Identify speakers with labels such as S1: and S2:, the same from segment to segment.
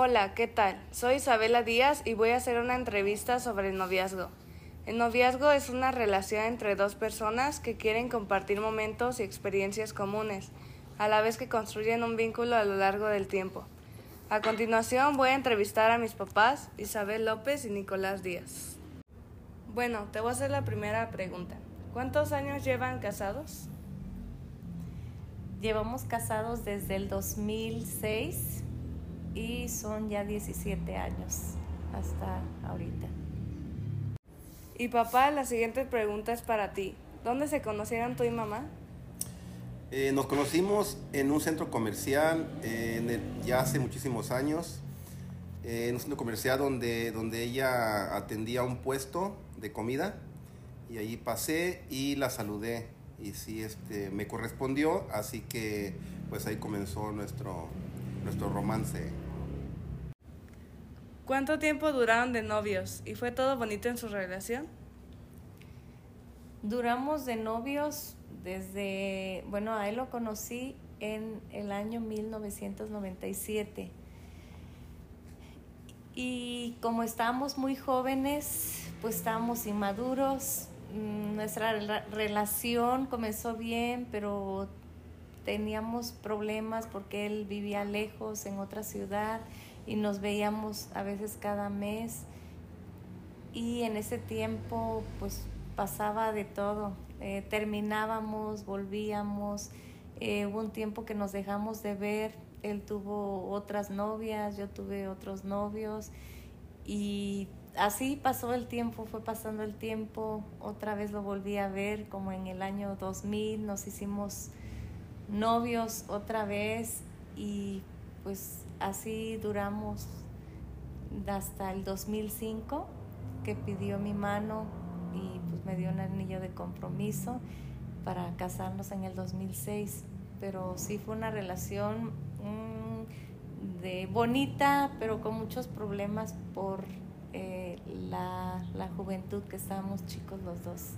S1: Hola, ¿qué tal? Soy Isabela Díaz y voy a hacer una entrevista sobre el noviazgo. El noviazgo es una relación entre dos personas que quieren compartir momentos y experiencias comunes, a la vez que construyen un vínculo a lo largo del tiempo. A continuación voy a entrevistar a mis papás, Isabel López y Nicolás Díaz. Bueno, te voy a hacer la primera pregunta. ¿Cuántos años llevan casados?
S2: Llevamos casados desde el 2006 y son ya 17 años hasta ahorita.
S1: Y papá, la siguiente pregunta es para ti. ¿Dónde se conocieron tú y mamá?
S3: Eh, nos conocimos en un centro comercial eh, ya hace muchísimos años, eh, en un centro comercial donde, donde ella atendía un puesto de comida y allí pasé y la saludé y sí este, me correspondió, así que pues ahí comenzó nuestro, nuestro romance.
S1: ¿Cuánto tiempo duraron de novios y fue todo bonito en su relación?
S2: Duramos de novios desde, bueno, a él lo conocí en el año 1997. Y como estábamos muy jóvenes, pues estábamos inmaduros, mm, nuestra relación comenzó bien, pero teníamos problemas porque él vivía lejos en otra ciudad y nos veíamos a veces cada mes. Y en ese tiempo pues pasaba de todo, eh, terminábamos, volvíamos, eh, hubo un tiempo que nos dejamos de ver, él tuvo otras novias, yo tuve otros novios. Y así pasó el tiempo, fue pasando el tiempo, otra vez lo volví a ver como en el año 2000, nos hicimos novios otra vez y pues así duramos hasta el 2005 que pidió mi mano y pues me dio un anillo de compromiso para casarnos en el 2006 pero sí fue una relación mm, de bonita pero con muchos problemas por eh, la, la juventud que estábamos chicos los dos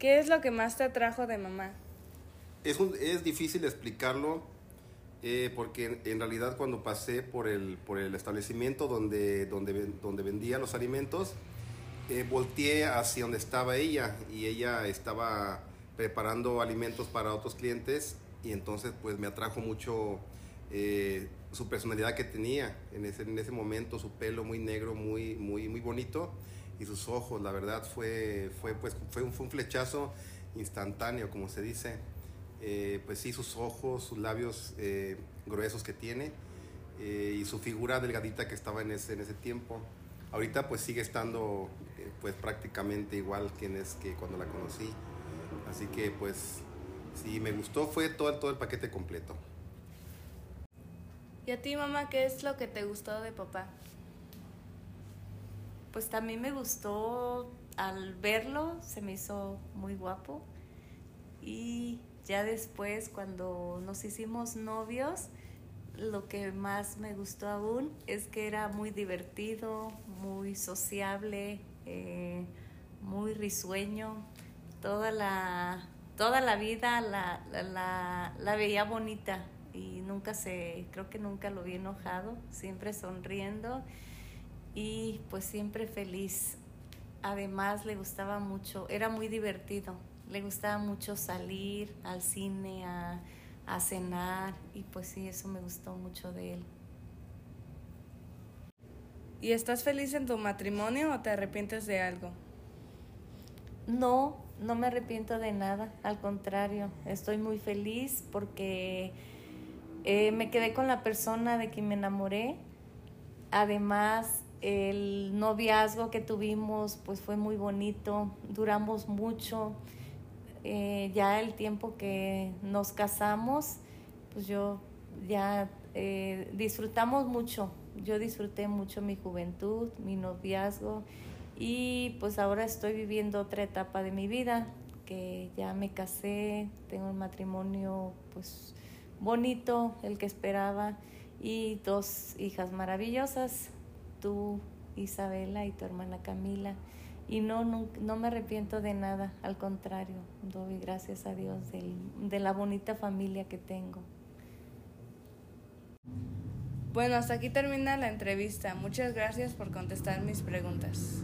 S1: ¿Qué es lo que más te atrajo de mamá?
S3: Es, es difícil explicarlo eh, porque en realidad cuando pasé por el, por el establecimiento donde, donde, donde vendía los alimentos, eh, volteé hacia donde estaba ella y ella estaba preparando alimentos para otros clientes y entonces pues me atrajo mucho eh, su personalidad que tenía en ese, en ese momento, su pelo muy negro, muy, muy, muy bonito y sus ojos, la verdad fue, fue, pues, fue, un, fue un flechazo instantáneo, como se dice. Eh, pues sí, sus ojos, sus labios eh, gruesos que tiene eh, y su figura delgadita que estaba en ese, en ese tiempo. Ahorita pues sigue estando pues prácticamente igual que, es, que cuando la conocí. Así que pues sí, me gustó, fue todo, todo el paquete completo.
S1: ¿Y a ti mamá qué es lo que te gustó de papá?
S2: Pues también me gustó al verlo, se me hizo muy guapo. Y ya después, cuando nos hicimos novios, lo que más me gustó aún es que era muy divertido, muy sociable, eh, muy risueño. Toda la, toda la vida la, la, la, veía bonita y nunca se, creo que nunca lo vi enojado, siempre sonriendo y pues siempre feliz. Además le gustaba mucho, era muy divertido, le gustaba mucho salir al cine, a, a cenar y pues sí, eso me gustó mucho de él.
S1: ¿Y estás feliz en tu matrimonio o te arrepientes de algo?
S2: No, no me arrepiento de nada, al contrario, estoy muy feliz porque eh, me quedé con la persona de quien me enamoré. Además, el noviazgo que tuvimos pues fue muy bonito, duramos mucho. Eh, ya el tiempo que nos casamos, pues yo ya eh, disfrutamos mucho. Yo disfruté mucho mi juventud, mi noviazgo y pues ahora estoy viviendo otra etapa de mi vida, que ya me casé, tengo un matrimonio pues bonito, el que esperaba y dos hijas maravillosas tú, Isabela, y tu hermana Camila. Y no, no, me arrepiento de nada, al contrario, doy gracias a Dios de la bonita familia que tengo.
S1: Bueno, hasta aquí termina la entrevista. Muchas gracias por contestar mis preguntas.